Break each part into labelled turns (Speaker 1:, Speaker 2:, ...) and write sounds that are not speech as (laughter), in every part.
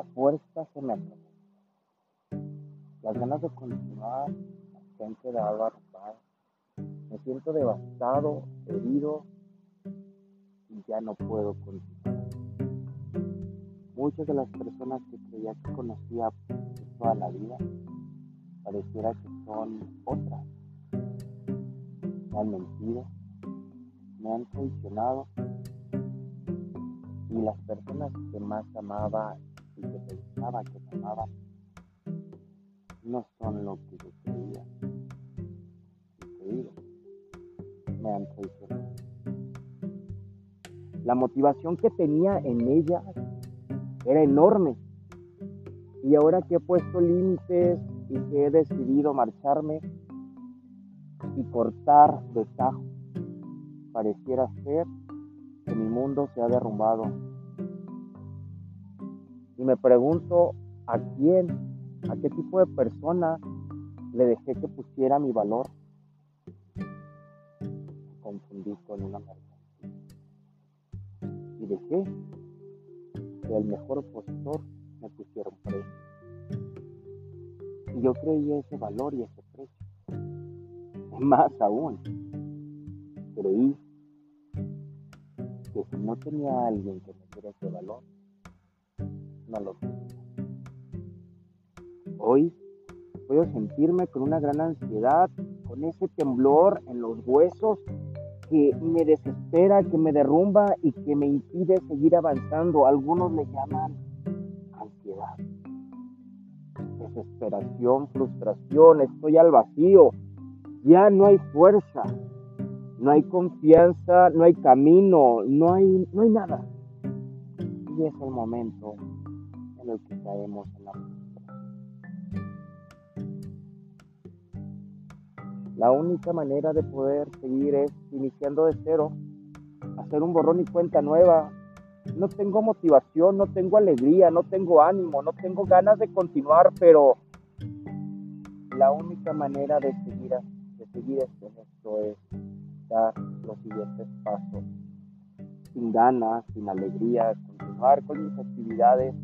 Speaker 1: la fuerza se me acabó. Las ganas de continuar se han quedado arropadas. Me siento devastado, herido y ya no puedo continuar. Muchas de las personas que creía que conocía toda la vida pareciera que son otras. Me han mentido, me han traicionado y las personas que más amaba que pensaba que me amaban no son lo que yo creía. Me han traicionado. La motivación que tenía en ella era enorme. Y ahora que he puesto límites y que he decidido marcharme y cortar de pareciera ser que mi mundo se ha derrumbado. Y me pregunto a quién, a qué tipo de persona le dejé que pusiera mi valor. confundí con una mercancía. Y dejé que el mejor opositor me pusiera un precio. Y yo creí ese valor y ese precio. Más aún, creí que si no tenía alguien que me diera ese valor, no lo tenía. Hoy puedo sentirme con una gran ansiedad, con ese temblor en los huesos que me desespera, que me derrumba y que me impide seguir avanzando. Algunos le llaman ansiedad, desesperación, frustración, estoy al vacío, ya no hay fuerza, no hay confianza, no hay camino, no hay, no hay nada. Y es el momento en el que caemos en la La única manera de poder seguir es iniciando de cero, hacer un borrón y cuenta nueva. No tengo motivación, no tengo alegría, no tengo ánimo, no tengo ganas de continuar, pero la única manera de seguir, de seguir esto es dar los siguientes pasos. Sin ganas, sin alegría, continuar con mis actividades,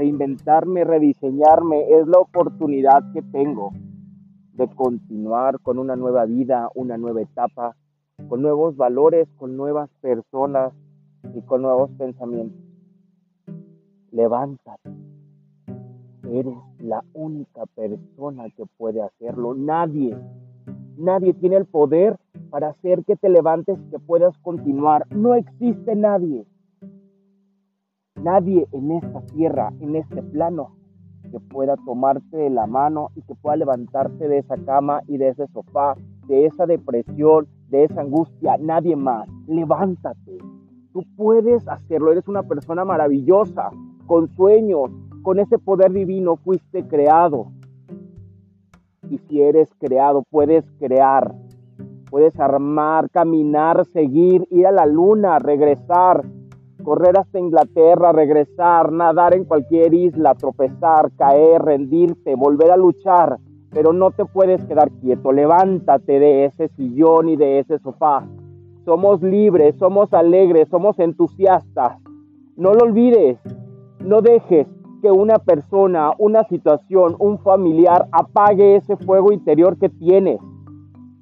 Speaker 1: reinventarme, rediseñarme, es la oportunidad que tengo de continuar con una nueva vida, una nueva etapa, con nuevos valores, con nuevas personas y con nuevos pensamientos. Levántate. Eres la única persona que puede hacerlo. Nadie, nadie tiene el poder para hacer que te levantes y que puedas continuar. No existe nadie. Nadie en esta tierra, en este plano, que pueda tomarte de la mano y que pueda levantarte de esa cama y de ese sofá, de esa depresión, de esa angustia. Nadie más. Levántate. Tú puedes hacerlo. Eres una persona maravillosa, con sueños, con ese poder divino fuiste creado. Y si eres creado, puedes crear. Puedes armar, caminar, seguir, ir a la luna, regresar, correr hasta Inglaterra, regresar, nadar en cualquier isla, tropezar, caer, rendirte, volver a luchar, pero no te puedes quedar quieto, levántate de ese sillón y de ese sofá. Somos libres, somos alegres, somos entusiastas. No lo olvides, no dejes que una persona, una situación, un familiar apague ese fuego interior que tienes.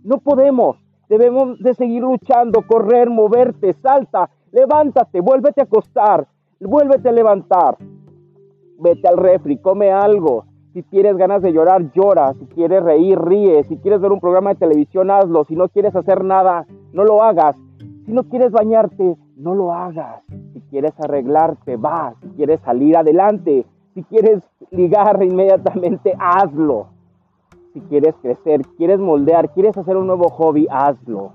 Speaker 1: No podemos, debemos de seguir luchando, correr, moverte, salta, Levántate, vuélvete a acostar, vuélvete a levantar. Vete al refri, come algo. Si tienes ganas de llorar, llora. Si quieres reír, ríe. Si quieres ver un programa de televisión, hazlo. Si no quieres hacer nada, no lo hagas. Si no quieres bañarte, no lo hagas. Si quieres arreglarte, va. Si quieres salir adelante. Si quieres ligar (laughs) inmediatamente, hazlo. Si quieres crecer, quieres moldear, quieres hacer un nuevo hobby, hazlo.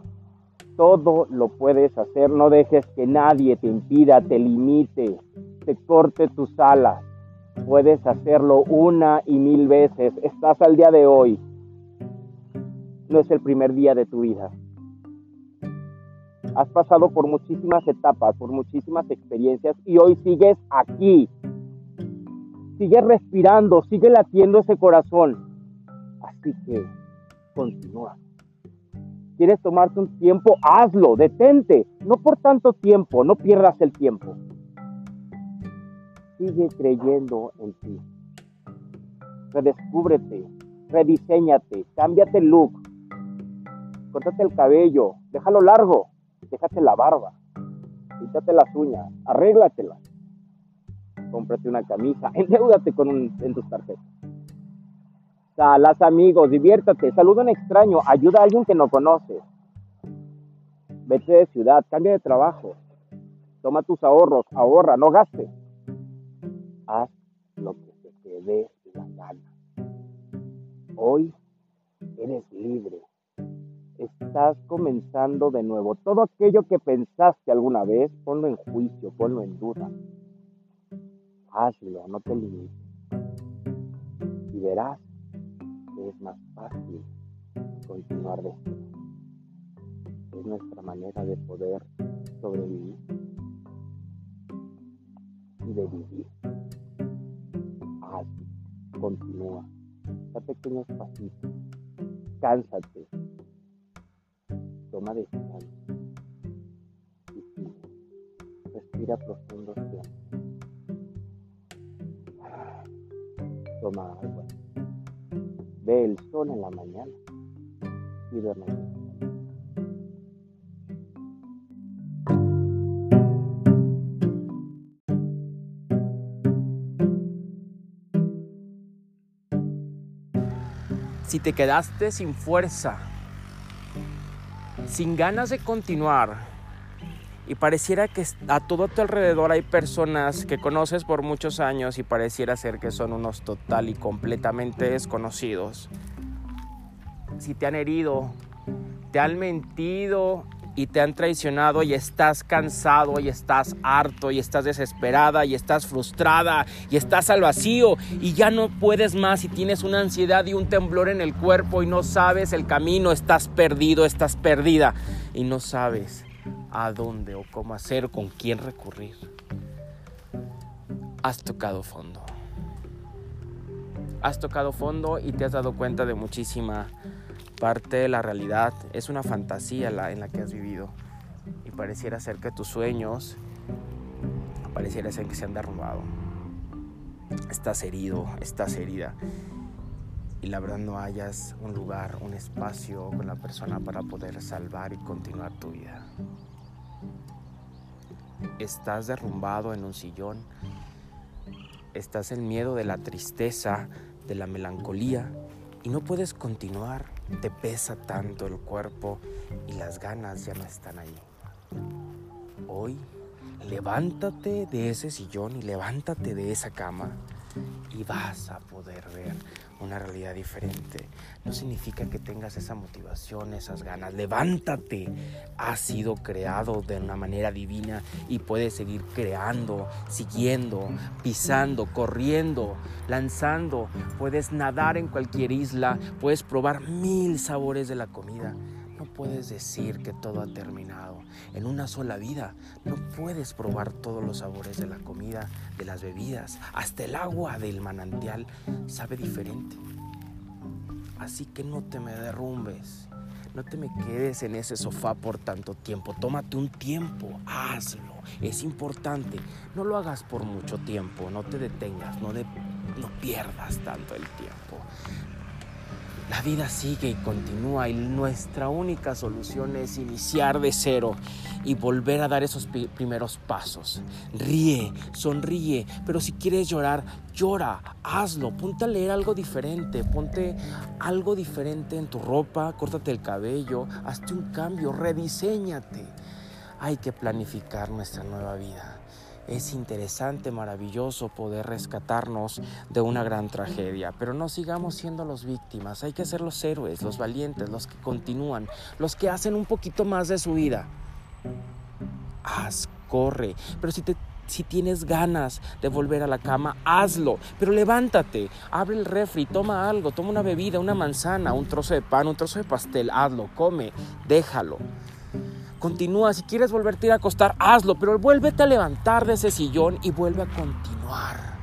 Speaker 1: Todo lo puedes hacer, no dejes que nadie te impida, te limite, te corte tus alas. Puedes hacerlo una y mil veces. Estás al día de hoy. No es el primer día de tu vida. Has pasado por muchísimas etapas, por muchísimas experiencias y hoy sigues aquí. Sigues respirando, sigue latiendo ese corazón. Así que continúa quieres tomarte un tiempo, hazlo, detente, no por tanto tiempo, no pierdas el tiempo. sigue creyendo en ti. Redescúbrete, rediseñate, cámbiate el look, córtate el cabello, déjalo largo, déjate la barba, quítate las uñas, arréglatelas, cómprate una camisa, (laughs) endeudate con un, en tus tarjetas. Salas amigos, diviértate, saluda a un extraño, ayuda a alguien que no conoces. Vete de ciudad, cambia de trabajo, toma tus ahorros, ahorra, no gastes. Haz lo que se te dé la gana. Hoy eres libre. Estás comenzando de nuevo. Todo aquello que pensaste alguna vez, ponlo en juicio, ponlo en duda. Hazlo, no te limites. Y verás es más fácil continuar de esto. Es nuestra manera de poder sobrevivir y de vivir. Hazlo, continúa. Da pequeños pasitos, cánsate, toma descanso. Respira profundo. Toma agua, ve el sol en la mañana y duerme.
Speaker 2: si te quedaste sin fuerza, sin ganas de continuar, y pareciera que a todo tu alrededor hay personas que conoces por muchos años y pareciera ser que son unos total y completamente desconocidos. Si te han herido, te han mentido y te han traicionado y estás cansado y estás harto y estás desesperada y estás frustrada y estás al vacío y ya no puedes más y tienes una ansiedad y un temblor en el cuerpo y no sabes el camino, estás perdido, estás perdida y no sabes a dónde o cómo hacer con quién recurrir. Has tocado fondo. Has tocado fondo y te has dado cuenta de muchísima parte de la realidad, es una fantasía la, en la que has vivido. Y pareciera ser que tus sueños, pareciera ser que se han derrumbado. Estás herido, estás herida. Y la verdad no hayas un lugar, un espacio con la persona para poder salvar y continuar tu vida. Estás derrumbado en un sillón. Estás en miedo de la tristeza, de la melancolía y no puedes continuar te pesa tanto el cuerpo y las ganas ya no están ahí. Hoy, levántate de ese sillón y levántate de esa cama y vas a poder ver una realidad diferente. No significa que tengas esa motivación, esas ganas. Levántate. Has sido creado de una manera divina y puedes seguir creando, siguiendo, pisando, corriendo, lanzando. Puedes nadar en cualquier isla, puedes probar mil sabores de la comida. No puedes decir que todo ha terminado. En una sola vida no puedes probar todos los sabores de la comida, de las bebidas. Hasta el agua del manantial sabe diferente. Así que no te me derrumbes. No te me quedes en ese sofá por tanto tiempo. Tómate un tiempo. Hazlo. Es importante. No lo hagas por mucho tiempo. No te detengas. No, no pierdas tanto el tiempo. La vida sigue y continúa y nuestra única solución es iniciar de cero y volver a dar esos primeros pasos. Ríe, sonríe, pero si quieres llorar, llora, hazlo, ponte a leer algo diferente, ponte algo diferente en tu ropa, córtate el cabello, hazte un cambio, rediseñate. Hay que planificar nuestra nueva vida. Es interesante, maravilloso poder rescatarnos de una gran tragedia, pero no sigamos siendo los víctimas, hay que ser los héroes, los valientes, los que continúan, los que hacen un poquito más de su vida. Haz, corre, pero si te si tienes ganas de volver a la cama, hazlo. Pero levántate, abre el refri, toma algo, toma una bebida, una manzana, un trozo de pan, un trozo de pastel, hazlo, come, déjalo. Continúa, si quieres volverte a ir a acostar, hazlo, pero vuélvete a levantar de ese sillón y vuelve a continuar.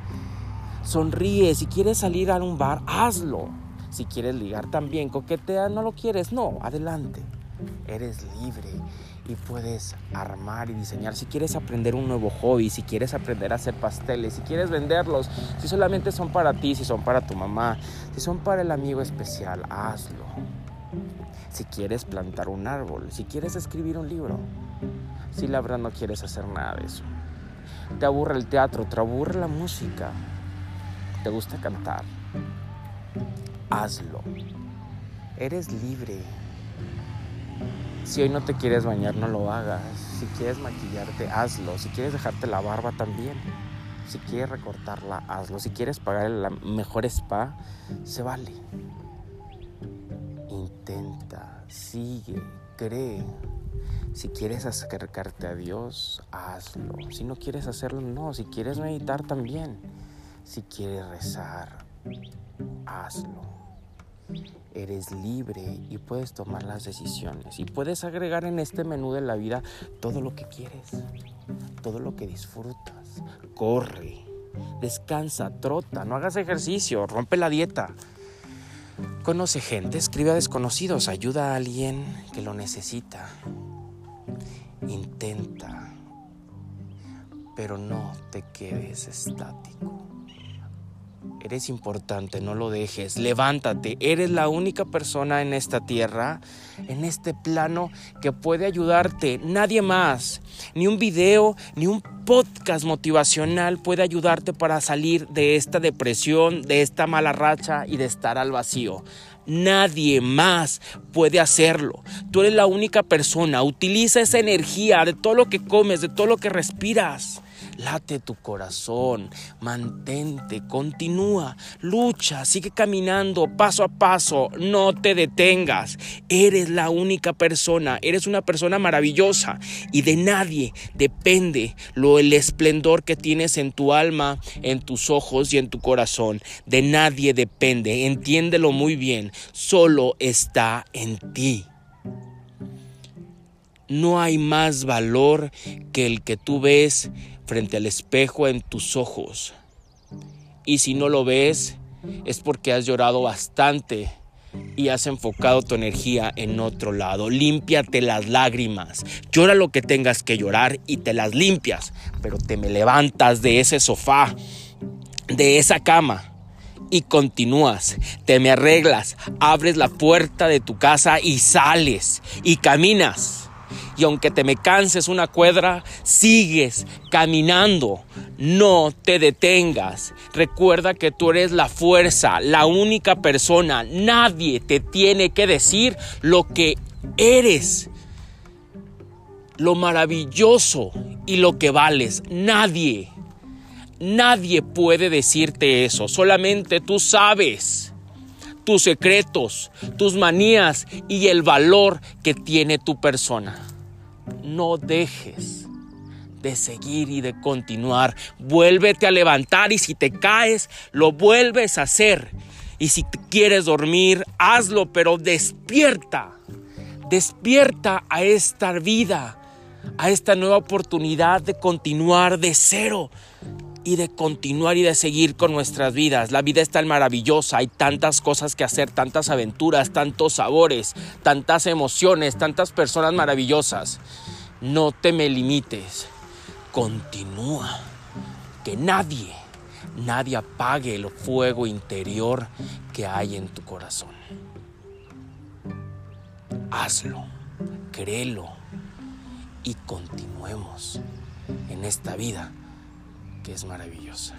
Speaker 2: Sonríe, si quieres salir a un bar, hazlo. Si quieres ligar también, coquetea, no lo quieres, no, adelante. Eres libre y puedes armar y diseñar. Si quieres aprender un nuevo hobby, si quieres aprender a hacer pasteles, si quieres venderlos, si solamente son para ti, si son para tu mamá, si son para el amigo especial, hazlo. Si quieres plantar un árbol, si quieres escribir un libro, si la verdad no quieres hacer nada de eso. Te aburre el teatro, te aburre la música, te gusta cantar, hazlo. Eres libre. Si hoy no te quieres bañar, no lo hagas. Si quieres maquillarte, hazlo. Si quieres dejarte la barba, también. Si quieres recortarla, hazlo. Si quieres pagar el mejor spa, se vale. Intenta, sigue, cree. Si quieres acercarte a Dios, hazlo. Si no quieres hacerlo, no. Si quieres meditar, también. Si quieres rezar, hazlo eres libre y puedes tomar las decisiones. Y puedes agregar en este menú de la vida todo lo que quieres, todo lo que disfrutas. Corre, descansa, trota, no hagas ejercicio, rompe la dieta. Conoce gente, escribe a desconocidos, ayuda a alguien que lo necesita. Intenta, pero no te quedes estático. Eres importante, no lo dejes. Levántate. Eres la única persona en esta tierra, en este plano, que puede ayudarte. Nadie más. Ni un video, ni un podcast motivacional puede ayudarte para salir de esta depresión, de esta mala racha y de estar al vacío. Nadie más puede hacerlo. Tú eres la única persona. Utiliza esa energía de todo lo que comes, de todo lo que respiras late tu corazón, mantente, continúa, lucha, sigue caminando paso a paso, no te detengas. Eres la única persona, eres una persona maravillosa y de nadie depende lo el esplendor que tienes en tu alma, en tus ojos y en tu corazón. De nadie depende, entiéndelo muy bien, solo está en ti. No hay más valor que el que tú ves frente al espejo en tus ojos. Y si no lo ves, es porque has llorado bastante y has enfocado tu energía en otro lado. Límpiate las lágrimas. Llora lo que tengas que llorar y te las limpias. Pero te me levantas de ese sofá, de esa cama y continúas. Te me arreglas, abres la puerta de tu casa y sales y caminas y aunque te me canses una cuadra, sigues caminando. No te detengas. Recuerda que tú eres la fuerza, la única persona. Nadie te tiene que decir lo que eres, lo maravilloso y lo que vales. Nadie. Nadie puede decirte eso. Solamente tú sabes tus secretos, tus manías y el valor que tiene tu persona no dejes de seguir y de continuar. Vuélvete a levantar y si te caes, lo vuelves a hacer. Y si quieres dormir, hazlo, pero despierta. Despierta a esta vida, a esta nueva oportunidad de continuar de cero y de continuar y de seguir con nuestras vidas. La vida es tan maravillosa, hay tantas cosas que hacer, tantas aventuras, tantos sabores, tantas emociones, tantas personas maravillosas. No te me limites, continúa. Que nadie, nadie apague el fuego interior que hay en tu corazón. Hazlo, créelo y continuemos en esta vida que es maravillosa.